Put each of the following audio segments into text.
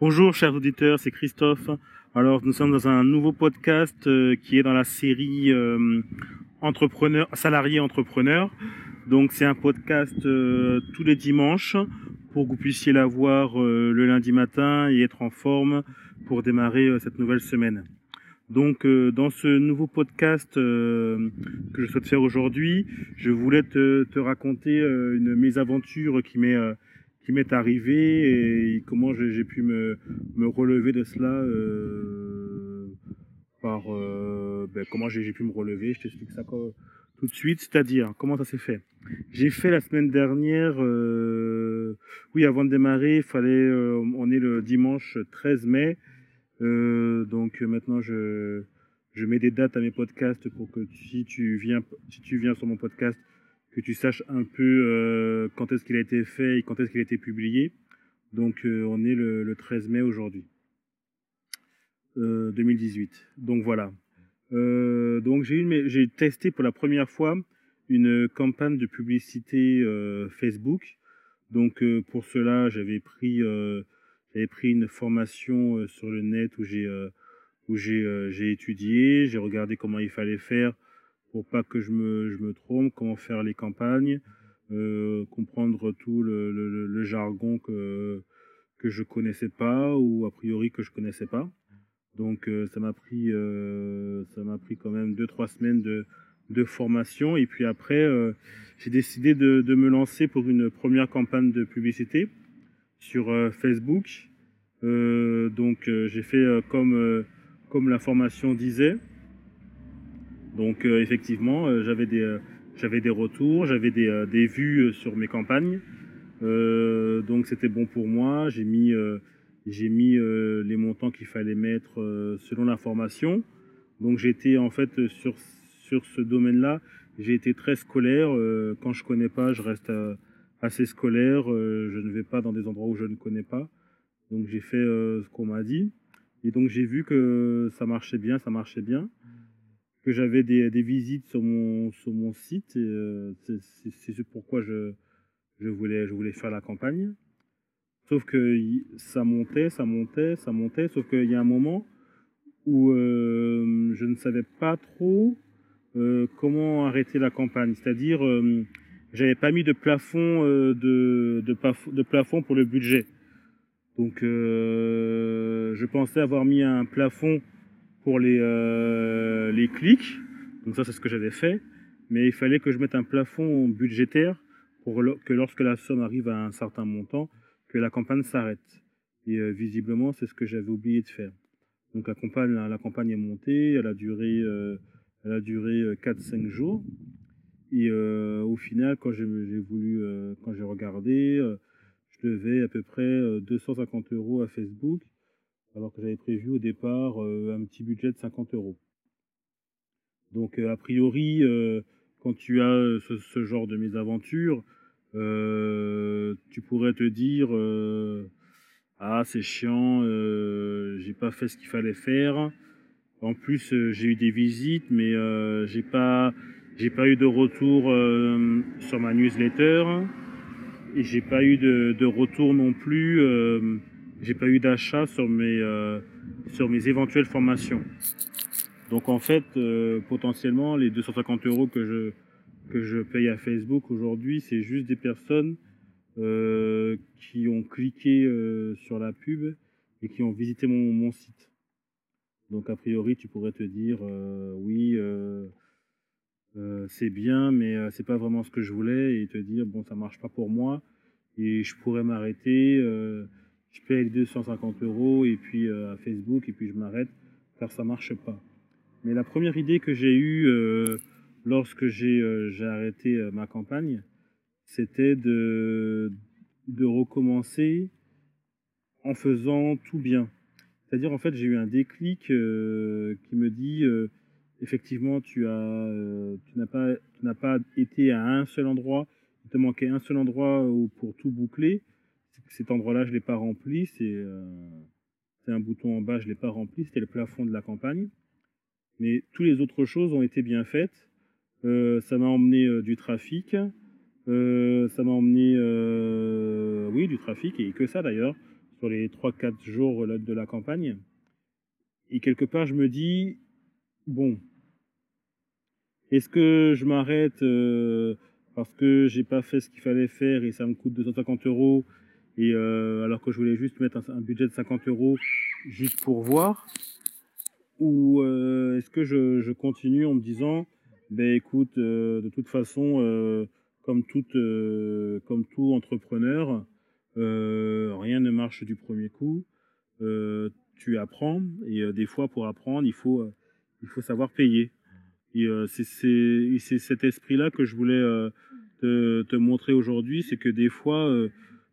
Bonjour chers auditeurs, c'est Christophe. Alors nous sommes dans un nouveau podcast euh, qui est dans la série euh, entrepreneur, salarié entrepreneur. Donc c'est un podcast euh, tous les dimanches pour que vous puissiez l'avoir le lundi matin et être en forme pour démarrer cette nouvelle semaine. Donc dans ce nouveau podcast que je souhaite faire aujourd'hui, je voulais te, te raconter une mésaventure qui m'est qui m'est arrivé et comment j'ai pu me, relever de cela euh, par euh, ben, comment j'ai pu me relever. Je t'explique ça tout de suite, c'est-à-dire comment ça s'est fait? J'ai fait la semaine dernière, euh, oui, avant de démarrer, il fallait, on est le dimanche 13 mai, donc maintenant je je mets des dates à mes podcasts pour que si tu viens si tu viens sur mon podcast que tu saches un peu euh, quand est-ce qu'il a été fait et quand est-ce qu'il a été publié. Donc euh, on est le, le 13 mai aujourd'hui, euh, 2018. Donc voilà. Euh, donc j'ai testé pour la première fois une campagne de publicité euh, Facebook. Donc pour cela j'avais pris j'avais pris une formation sur le net où j'ai où j'ai étudié, j'ai regardé comment il fallait faire pour pas que je me, je me trompe, comment faire les campagnes, euh, comprendre tout le, le, jargon que, que je connaissais pas ou a priori que je connaissais pas. Donc euh, ça m'a pris euh, ça m'a pris quand même deux trois semaines de, de formation et puis après j'ai décidé de, de me lancer pour une première campagne de publicité sur Facebook. Donc j'ai fait comme comme la formation disait. Donc euh, effectivement, euh, j'avais des euh, j'avais des retours, j'avais des, des vues sur mes campagnes. donc c'était bon pour moi. J'ai mis j'ai mis les montants qu'il fallait mettre selon la formation. Donc j'étais en fait sur sur ce domaine-là, j'ai été très scolaire. quand je connais pas, je reste assez scolaire. je ne vais pas dans des endroits où je ne connais pas. Donc j'ai fait ce qu'on m'a dit. Et donc j'ai vu que ça marchait bien, ça marchait bien que j'avais des, des, visites sur mon sur mon site euh, c'est pourquoi je je voulais je voulais faire la campagne. Sauf que ça montait ça montait ça montait. Sauf qu'il y a un moment où euh, je ne savais pas trop euh, comment arrêter la campagne. C'est-à-dire euh, j'avais pas mis de plafond euh, de, de, de plafond pour le budget. Donc euh, je pensais avoir mis un plafond pour les, euh, les clics. Donc ça, c'est ce que j'avais fait. Mais il fallait que je mette un plafond budgétaire pour que lorsque la somme arrive à un certain montant, que la campagne s'arrête. Et euh, visiblement, c'est ce que j'avais oublié de faire. Donc la campagne, la, campagne est montée, elle a duré, euh, elle a duré 4-5 euh, jours. Et au final, quand j'ai voulu, quand j'ai regardé, je devais à peu près 250 euros à Facebook alors que j'avais prévu au départ euh, un petit budget de 50 euros. Donc euh, a priori, euh, quand tu as ce, genre de mésaventure, tu pourrais te dire ah c'est chiant, j'ai pas fait ce qu'il fallait faire. En plus j'ai eu des visites, mais j'ai pas pas eu de retour sur ma newsletter et j'ai pas eu de retour non plus j'ai pas eu d'achat sur mes euh, sur mes éventuelles formations. Donc en fait, euh, potentiellement, les 250 euros que je que je paye à Facebook aujourd'hui, c'est juste des personnes euh, qui ont cliqué euh, sur la pub et qui ont visité mon, mon site. Donc a priori, tu pourrais te dire euh, oui, euh, c'est bien, mais c'est pas vraiment ce que je voulais et te dire bon, ça marche pas pour moi et je pourrais m'arrêter je paye les 250 euros et puis euh, à Facebook et puis je m'arrête car ça marche pas. Mais la première idée que j'ai eue euh, lorsque j'ai euh, arrêté ma campagne, c'était de, recommencer en faisant tout bien. C'est-à-dire en fait j'ai eu un déclic qui me dit effectivement tu n'as pas tu n'as pas été à un seul endroit, il te manquait un seul endroit pour tout boucler cet endroit-là, je l'ai pas rempli. C'est euh, un bouton en bas, je l'ai pas rempli. C'était le plafond de la campagne. Mais toutes les autres choses ont été bien faites. Euh, ça m'a emmené euh, du trafic. Ça m'a emmené, oui, du trafic et que ça d'ailleurs. sur les 3-4 jours de la campagne. Et quelque part, je me dis, bon, est-ce que je m'arrête parce que j'ai pas fait ce qu'il fallait faire et ça me coûte 250 euros et euh, alors que je voulais juste mettre un, budget de 50 euros juste pour voir ou euh, est-ce que je, continue en me disant ben écoute de toute façon comme tout entrepreneur rien ne marche du premier coup tu apprends et des fois pour apprendre il faut il faut savoir payer. Et euh, c'est cet esprit-là que je voulais euh, te, montrer aujourd'hui, c'est que des fois, euh,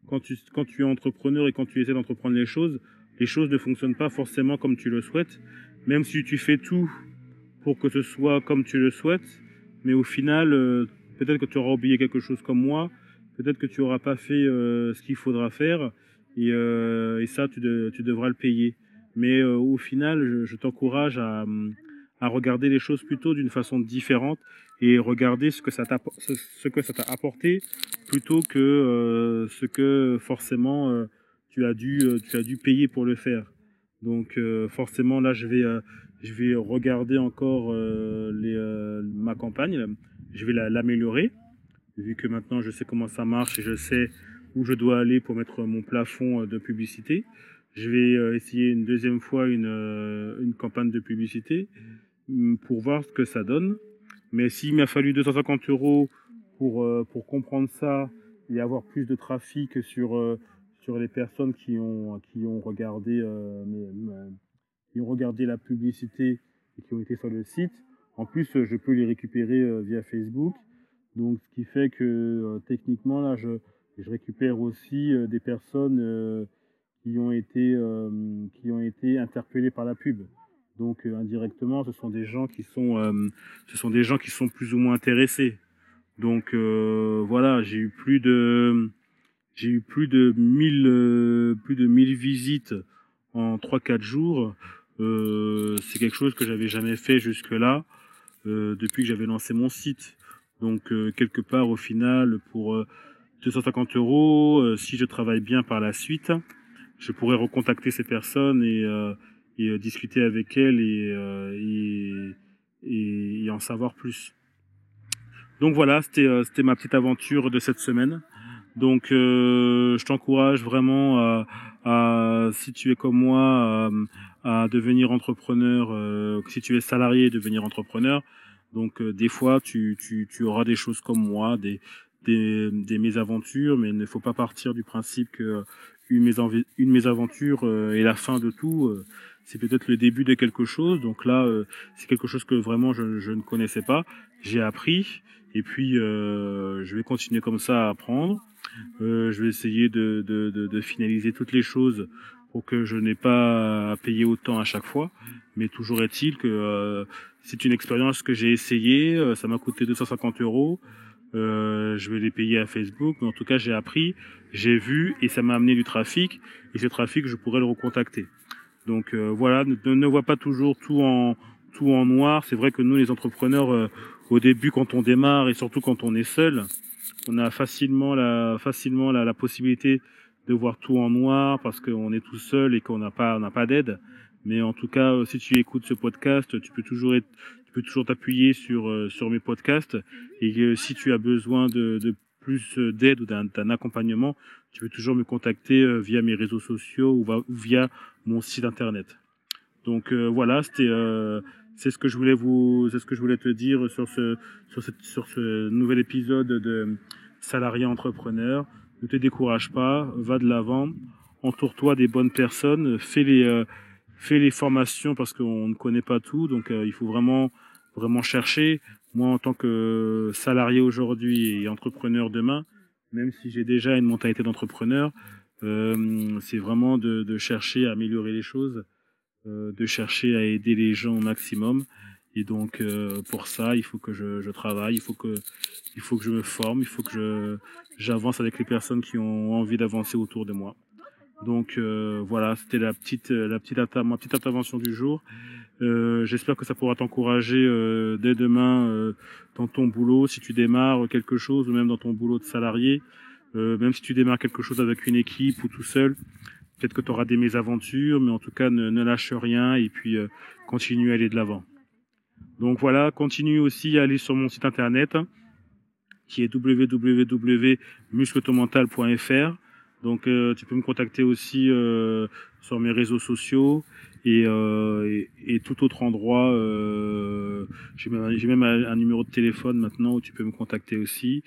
quand, tu, quand tu es entrepreneur et quand tu essaies d'entreprendre les choses, les choses ne fonctionnent pas forcément comme tu le souhaites, même si tu fais tout pour que ce soit comme tu le souhaites, mais au final, peut-être que tu auras oublié quelque chose comme moi, peut-être que tu n'auras pas fait ce qu'il faudra faire, et, et ça, tu, de, tu, devras le payer. Mais au final, je, je t'encourage à à regarder les choses plutôt d'une façon différente et regarder ce que ça t'a ce que ça t'a apporté plutôt que euh, ce que forcément euh, tu as dû euh, tu as dû payer pour le faire. Donc forcément là je vais je vais regarder encore les ma campagne, je vais l'améliorer vu que maintenant je sais comment ça marche et je sais où je dois aller pour mettre mon plafond de publicité. Je vais essayer une deuxième fois une, une campagne de publicité pour voir ce que ça donne. Mais s'il m'a fallu 250 euros pour, euh, pour comprendre ça et avoir plus de trafic sur, euh, sur les personnes qui ont, qui ont regardé, euh, qui ont regardé la publicité et qui ont été sur le site, en plus, je peux les récupérer via Facebook. Donc, ce qui fait que techniquement, là, je, je récupère aussi des personnes qui ont été, qui ont été interpellées par la pub. Donc euh, indirectement, ce sont des gens qui sont, euh, ce sont des gens qui sont plus ou moins intéressés. Donc euh, voilà, j'ai eu plus de, j'ai eu plus de 1000, plus de 1000 visites en 3-4 jours. c'est quelque chose que j'avais jamais fait jusque là depuis que j'avais lancé mon site. Donc quelque part au final pour 250 euros, si je travaille bien par la suite, je pourrais recontacter ces personnes et et euh, discuter avec elle et, euh, et, et, en savoir plus. Donc voilà, c'était euh, ma petite aventure de cette semaine. Donc je t'encourage vraiment à, à, si tu es comme moi, à, à devenir entrepreneur, si tu es salarié, devenir entrepreneur. Donc des fois, tu, tu, tu, auras des choses comme moi, des, des, des mésaventures, mais il ne faut pas partir du principe que une mésaventure est la fin de tout c'est peut-être le début de quelque chose. Donc là, euh, c'est quelque chose que vraiment je, je ne connaissais pas. J'ai appris et puis euh, je vais continuer comme ça à apprendre. Euh, je vais essayer de, de, de, de, finaliser toutes les choses pour que je n'ai pas à payer autant à chaque fois. Mais toujours est-il que euh, c'est une expérience que j'ai essayé. Euh, ça m'a coûté 250 euros. je vais les payer à Facebook. Mais en tout cas, j'ai appris, j'ai vu et ça m'a amené du trafic. Et ce trafic, je pourrais le recontacter. Donc euh, voilà, ne, ne vois pas toujours tout en tout en noir. C'est vrai que nous, les entrepreneurs, euh, au début, quand on démarre et surtout quand on est seul, on a facilement la facilement la, la possibilité de voir tout en noir parce qu'on est tout seul et qu'on n'a pas on n'a pas d'aide. Mais en tout cas, euh, si tu écoutes ce podcast, tu peux toujours être, tu peux toujours t'appuyer sur sur mes podcasts et si tu as besoin de, de plus d'aide ou d'un accompagnement, tu peux toujours me contacter euh, via mes réseaux sociaux ou via mon site internet. Donc euh, voilà, c'était euh, c'est ce que je voulais vous c'est ce que je voulais te dire sur ce sur cette sur ce nouvel épisode de salarié entrepreneur. Ne te décourage pas, va de l'avant, entoure-toi des bonnes personnes, fais les fais les formations parce qu'on ne connaît pas tout, donc il faut vraiment vraiment chercher. Moi, en tant que salarié aujourd'hui et entrepreneur demain, même si j'ai déjà une mentalité d'entrepreneur, euh, c'est vraiment de, chercher à améliorer les choses, euh, de chercher à aider les gens au maximum. Et donc euh, pour ça, il faut que je, travaille, il faut que je me forme, il faut que j'avance avec les personnes qui ont envie d'avancer autour de moi. Donc voilà, c'était la petite la ma petite intervention du jour. Euh, j'espère que ça pourra t'encourager euh, dès demain euh, dans ton boulot, si tu démarres quelque chose, ou même dans ton boulot de salarié, même si tu démarres quelque chose avec une équipe ou tout seul. Peut-être que tu auras des mésaventures, mais en tout cas, ne, lâche rien et puis euh, continue à aller de l'avant. Donc voilà, continue aussi à aller sur mon site internet qui est www.muscletomental.fr. Donc euh, tu peux me contacter aussi euh, sur mes réseaux sociaux et, et, tout autre endroit. J'ai même, un, numéro de téléphone maintenant où tu peux me contacter aussi.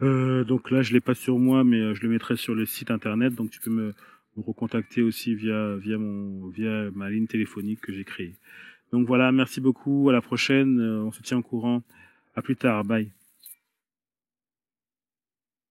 donc là, je l'ai pas sur moi, mais je le mettrai sur le site internet. Donc tu peux me me recontacter aussi via, via, mon, via ma ligne téléphonique que j'ai créée. Donc voilà, merci beaucoup, à la prochaine, euh, on se tient au courant. À plus tard, bye.